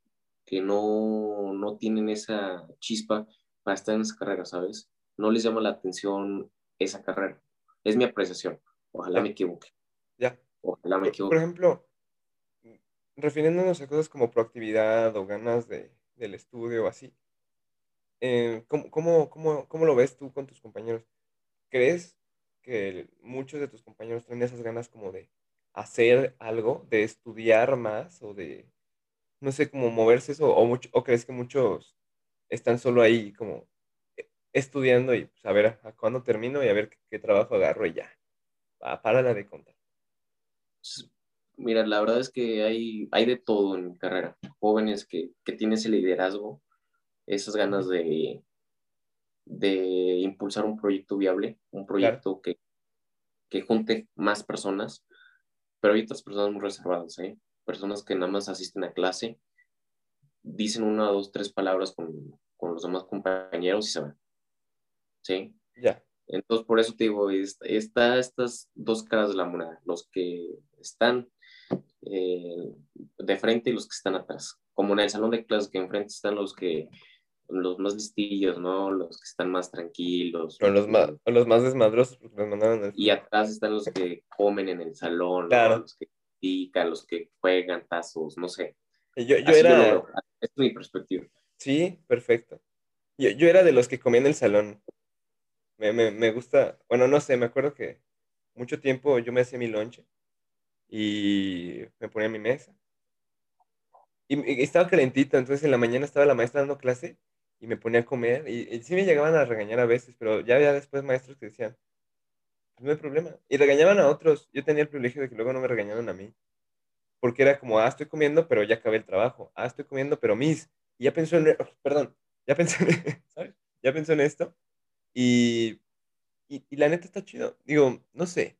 que no, no tienen esa chispa para estar en esa carrera, ¿sabes? No les llama la atención esa carrera. Es mi apreciación. Ojalá me equivoque. Ya. Ojalá me equivoque. Por ejemplo, refiriéndonos a cosas como proactividad o ganas de, del estudio o así, eh, ¿cómo, cómo, cómo, cómo, lo ves tú con tus compañeros? ¿Crees que muchos de tus compañeros tienen esas ganas como de hacer algo, de estudiar más o de, no sé, como moverse eso, o, mucho, o crees que muchos están solo ahí como estudiando y pues, a ver a, cuándo termino y a ver qué, trabajo agarro y ya, para la de contar. Mira, la verdad es que hay, hay de todo en mi carrera. Jóvenes que, que tienen ese liderazgo, esas ganas de, de impulsar un proyecto viable, un proyecto que, que junte más personas, pero hay otras personas muy reservadas, ¿eh? Personas que nada más asisten a clase, dicen una, dos, tres palabras con, con los demás compañeros y se van. ¿Sí? Ya. Entonces, por eso te digo, está, estas dos caras de la moneda, los que están eh, de frente y los que están atrás. Como en el salón de clases que enfrente están los que los más listillos, ¿no? Los que están más tranquilos. O los más, los más desmadrosos, porque los mandaron Y atrás están los que comen en el salón, los que pican, los que juegan tazos, no sé. Yo, yo era... es mi perspectiva. Sí, perfecto. Yo, yo, era de los que comía en el salón. Me, me, me gusta, bueno, no sé, me acuerdo que mucho tiempo yo me hacía mi lonche y me ponía en mi mesa y, estaba calentito, entonces en la mañana estaba la maestra dando clase y me ponía a comer y, y sí me llegaban a regañar a veces, pero ya había después maestros que decían, no hay problema. Y regañaban a otros. Yo tenía el privilegio de que luego no me regañaban a mí. Porque era como, ah, estoy comiendo, pero ya acabé el trabajo. Ah, estoy comiendo, pero mis. Y ya pensó en, perdón, ya ¿sabes? Ya pensó en esto. Y, y, y la neta está chido. Digo, no sé.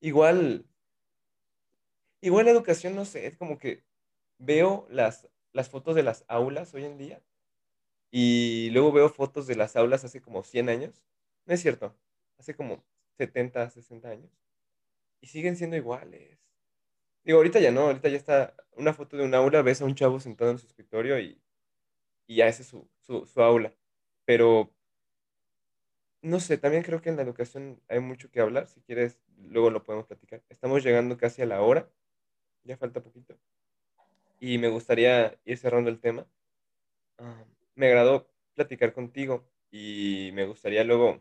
Igual, igual la educación, no sé, es como que veo las, las fotos de las aulas hoy en día y luego veo fotos de las aulas hace como 100 años. No es cierto, hace como 70, 60 años. Y siguen siendo iguales. Digo, ahorita ya no, ahorita ya está una foto de un aula, ves a un chavo sentado en su escritorio y, y ya ese es su, su, aula. Pero, no sé, también creo que en la educación hay mucho que hablar. Si quieres, luego lo podemos platicar. Estamos llegando casi a la hora, ya falta poquito. Y me gustaría ir cerrando el tema. Ah, me agradó platicar contigo y me gustaría luego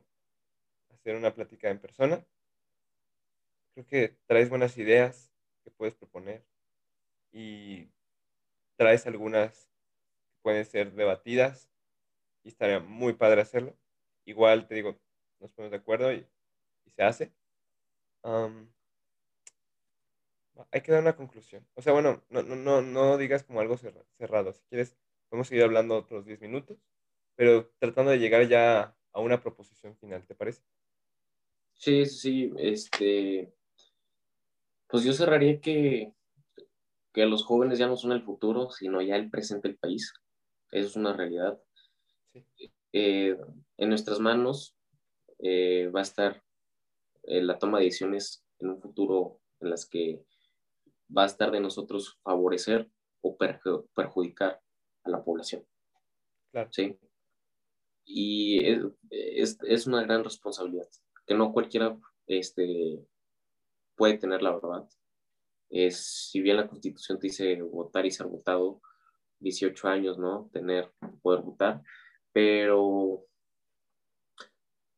una plática en persona. Creo que traes buenas ideas que puedes proponer y traes algunas que pueden ser debatidas y estaría muy padre hacerlo. Igual te digo, nos ponemos de acuerdo y, y se hace. Um, hay que dar una conclusión. O sea, bueno, no, no, no, no digas como algo cerrado. Si quieres, podemos seguir hablando otros 10 minutos, pero tratando de llegar ya a una proposición final, ¿te parece? Sí, sí, este, pues yo cerraría que, que los jóvenes ya no son el futuro, sino ya el presente del país. Eso es una realidad. Eh, en nuestras manos eh, va a estar eh, la toma de decisiones en un futuro en las que va a estar de nosotros favorecer o perjudicar a la población. Claro. Sí. Y es, es una gran responsabilidad que no cualquiera este, puede tener la verdad. Es, si bien la constitución te dice votar y ser votado, 18 años, ¿no? Tener, poder votar, pero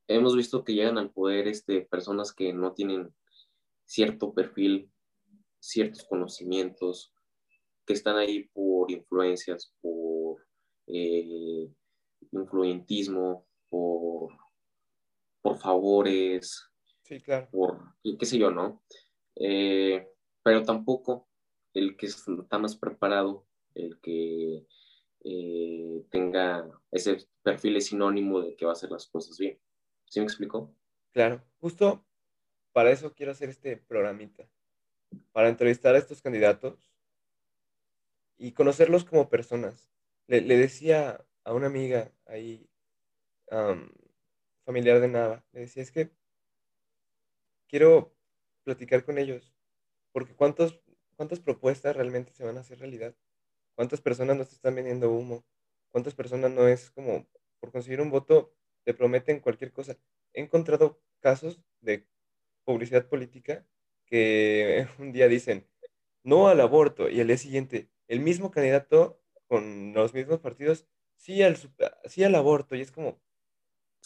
hemos visto que llegan al poder este, personas que no tienen cierto perfil, ciertos conocimientos, que están ahí por influencias, por eh, influyentismo, por por favores, sí, claro. por qué sé yo, ¿no? Eh, pero tampoco el que está más preparado, el que eh, tenga ese perfil es sinónimo de que va a hacer las cosas bien. ¿Sí me explicó? Claro, justo para eso quiero hacer este programita, para entrevistar a estos candidatos y conocerlos como personas. Le, decía a una amiga ahí, familiar de nada. Le decía, es que quiero platicar con ellos, porque ¿cuántos, ¿cuántas propuestas realmente se van a hacer realidad? ¿Cuántas personas nos están vendiendo humo? ¿Cuántas personas no es como por conseguir un voto te prometen cualquier cosa? He encontrado casos de publicidad política que un día dicen no al aborto y al día siguiente el mismo candidato con los mismos partidos sí al, sí al aborto y es como,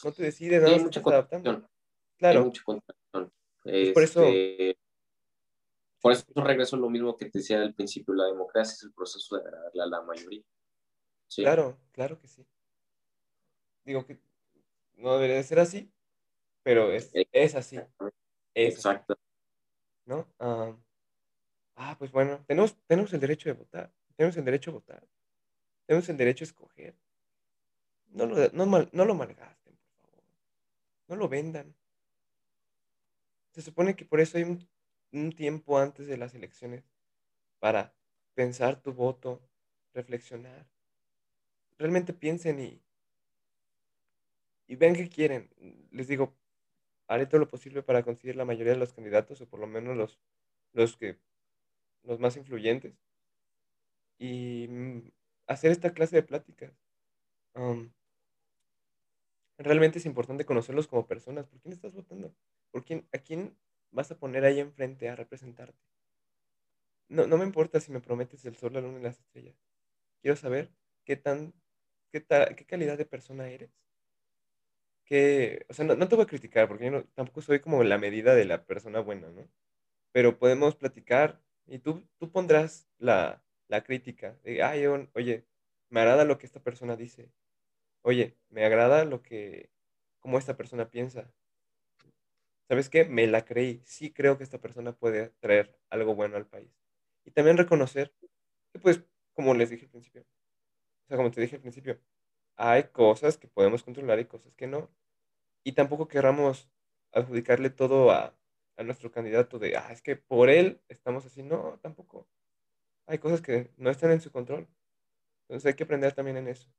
no te decides, no hay mucha adaptando. Claro. Hay mucha por eso. Este, por eso regreso a lo mismo que te decía al principio, la democracia es el proceso de agradarle a la mayoría. Claro, claro que sí. Digo que no debería de ser así, pero es, es así. Exacto. ¿No? ah, ah pues bueno, tenemos, tenemos el derecho de votar, tenemos el derecho a votar, tenemos el derecho a escoger. No lo, no, no lo malgas no lo vendan. Se supone que por eso hay un, tiempo antes de las elecciones para pensar tu voto, reflexionar. Realmente piensen y, y vean qué quieren. Les digo, haré todo lo posible para conseguir la mayoría de los candidatos, o por lo menos los, los que los más influyentes, y mm, hacer esta clase de pláticas. Realmente es importante conocerlos como personas. ¿Por quién estás votando? ¿Por quién, ¿A quién vas a poner ahí enfrente a representarte? No, no me importa si me prometes el sol, la luna y las estrellas. Quiero saber qué tan, qué, qué calidad de persona eres. Que, o sea, no, te voy a criticar porque yo tampoco soy como la medida de la persona buena, ¿no? Pero podemos platicar y tú, tú pondrás la, la crítica, de, ay, oye, me agrada lo que esta persona dice, oye, me agrada lo que, cómo esta persona piensa. ¿Sabes qué? Me la creí, sí creo que esta persona puede traer algo bueno al país. Y también reconocer que, pues, como les dije al principio, o sea, como te dije al principio, hay cosas que podemos controlar y cosas que no. Y tampoco querramos adjudicarle todo a, a nuestro candidato de, ah, es que por él estamos así. No, tampoco. Hay cosas que no están en su control. Entonces hay que aprender también en eso.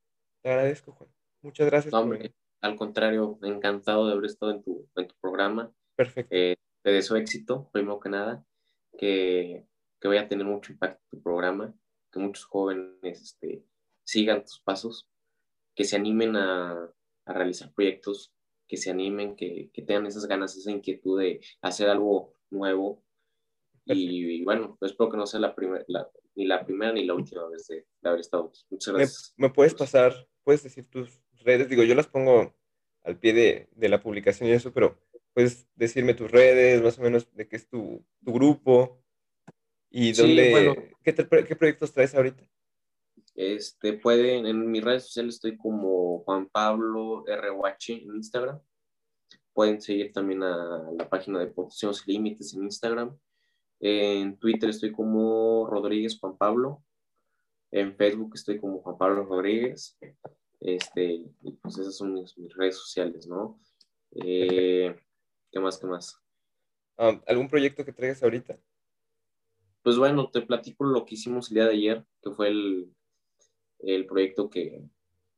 Te agradezco, Juan. Muchas gracias. por Al contrario, encantado de haber estado en tu, en tu programa. Perfecto. Eh, te deseo éxito, primero que nada, que, que vaya a tener mucho impacto tu programa, que muchos jóvenes este, sigan tus pasos, que se animen a, a realizar proyectos que se animen, que, que, tengan esas ganas, esa inquietud de hacer algo nuevo. Y, bueno, espero que no sea la primera, ni la primera ni la última vez de, haber estado. Muchas gracias. ¿Me, puedes pasar, puedes decir tus redes? Digo, yo las pongo al pie de, de, la publicación y eso, pero puedes decirme tus redes, más o menos de qué es tu, tu grupo y dónde, ¿qué, qué proyectos traes ahorita. Este, pueden, en mis redes sociales estoy como Juan Pablo RWH en Instagram. Pueden seguir también a la página de Potencias Límites en Instagram. En Twitter estoy como Rodríguez Juan Pablo. En Facebook estoy como Juan Pablo Rodríguez. Este, pues esas son mis, redes sociales, ¿no? Eh, ¿Qué más? ¿Qué más? Ah, ¿Algún proyecto que traigas ahorita? Pues bueno, te platico lo que hicimos el día de ayer, que fue el, el proyecto que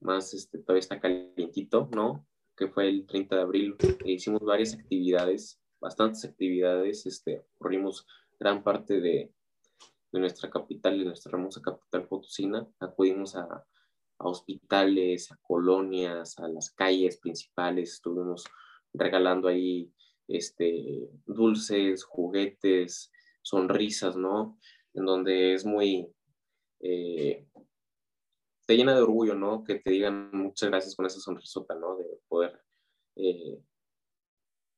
más este, todavía está calientito, ¿no? Que fue el 30 de abril. E hicimos varias actividades, bastantes actividades, este, corrimos gran parte de, de nuestra capital, de nuestra hermosa capital Potosina. Acudimos a, a hospitales, a colonias, a las calles principales, estuvimos regalando ahí este, dulces, juguetes, sonrisas, ¿no? En donde es muy, eh, te llena de orgullo, ¿no? Que te digan muchas gracias con esa sonrisota, ¿no? De poder eh,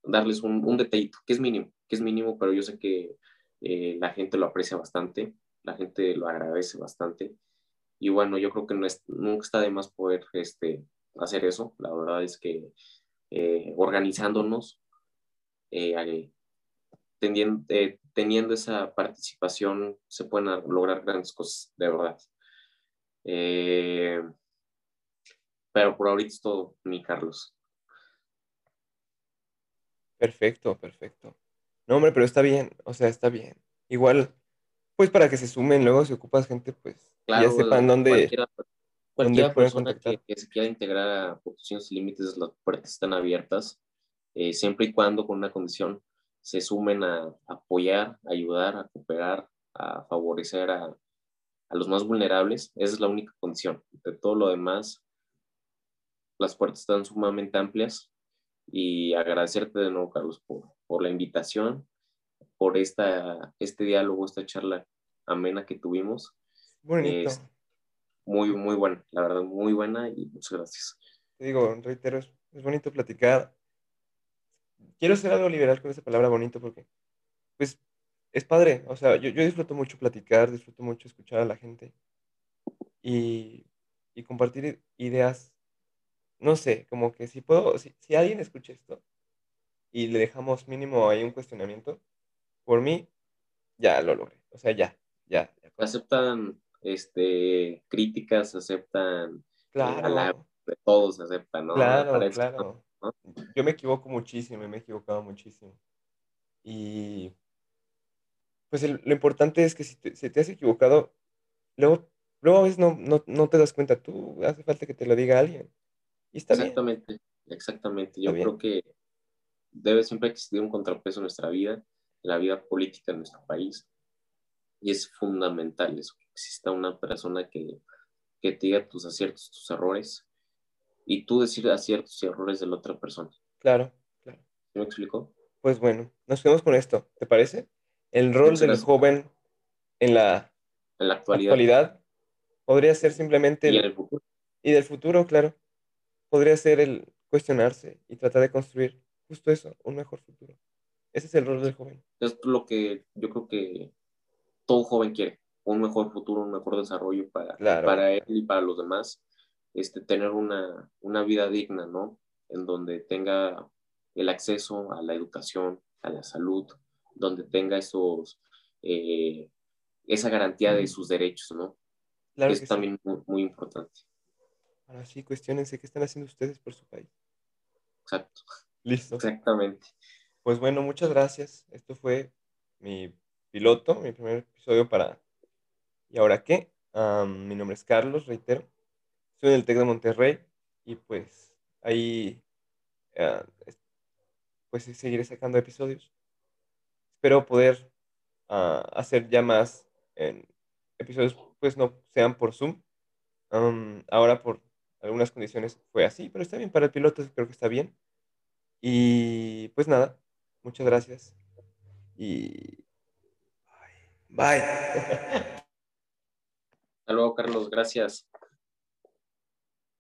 darles un, un, detallito, que es mínimo, que es mínimo, pero yo sé que eh, la gente lo aprecia bastante, la gente lo agradece bastante. Y bueno, yo creo que no es, nunca está de más poder este, hacer eso. La verdad es que eh, organizándonos, teniendo, teniendo esa participación, se pueden lograr grandes cosas, de verdad. Eh, pero por ahorita es todo, mi Carlos. Perfecto, perfecto. No, hombre, pero está bien, o sea, está bien. Igual, pues para que se sumen, luego si ocupas gente, pues ya sepan dónde. Cualquiera, cualquiera persona que, se quiera integrar a Posiciones Límites, las puertas están abiertas, eh, siempre y cuando con una condición se sumen a apoyar, a ayudar, a cooperar, a favorecer a, a los más vulnerables, esa es la única condición. De todo lo demás, las puertas están sumamente amplias y agradecerte de nuevo, Carlos, por, por la invitación, por esta, este diálogo, esta charla amena que tuvimos. Bonito. muy, muy buena, la verdad, muy buena y muchas gracias. Te digo, reitero, es, es bonito platicar. Quiero ser algo liberal con esa palabra bonito porque, pues, es padre, o sea, yo, yo, disfruto mucho platicar, disfruto mucho escuchar a la gente y, y compartir ideas, no sé, como que si puedo, si, si, alguien escucha esto y le dejamos mínimo ahí un cuestionamiento, por mí, ya lo logré, o sea, ya, ya. Aceptan este, críticas, aceptan eh, claro. de todos aceptan, ¿no? Claro, claro. Yo me equivoco muchísimo, me he equivocado muchísimo. Y pues lo importante es que si te, te, has equivocado, luego, luego a veces no, no, no, te das cuenta tú, hace falta que te lo diga alguien. Y está exactamente, exactamente. Yo creo que debe siempre existir un contrapeso en nuestra vida, en la vida política de nuestro país. Y es fundamental eso, que exista una persona que, que te diga tus aciertos, tus errores, y tú decir aciertos y errores de la otra persona. Claro, claro. ¿Me explico? Pues bueno, nos quedamos con esto, ¿te parece? el rol del joven en la, en la actualidad. podría ser simplemente... Y futuro. Y del futuro, claro. Podría ser el cuestionarse y tratar de construir justo eso, un mejor futuro. Ese es el rol del joven. Es lo que yo creo que todo joven quiere, un mejor futuro, un mejor desarrollo para, para él y para los demás, este, tener una, una vida digna, ¿no? En donde tenga el acceso a la educación, a la salud, donde tenga esos, eh, esa garantía de sus derechos, ¿no? Claro es también muy, importante. Ahora sí, cuestionense qué están haciendo ustedes por su país. Exacto. Listo. Exactamente. Pues bueno, muchas gracias. Esto fue mi piloto, mi primer episodio para ¿Y ahora qué? mi nombre es Carlos, reitero. Soy del TEC de Monterrey y pues ahí uh, pues seguiré sacando episodios. Espero poder ah, hacer ya más en episodios, pues no sean por Zoom. ahora por algunas condiciones fue así, pero está bien para el piloto, creo que está bien. Y pues nada, muchas gracias. Y bye. Hasta luego, Carlos. Gracias.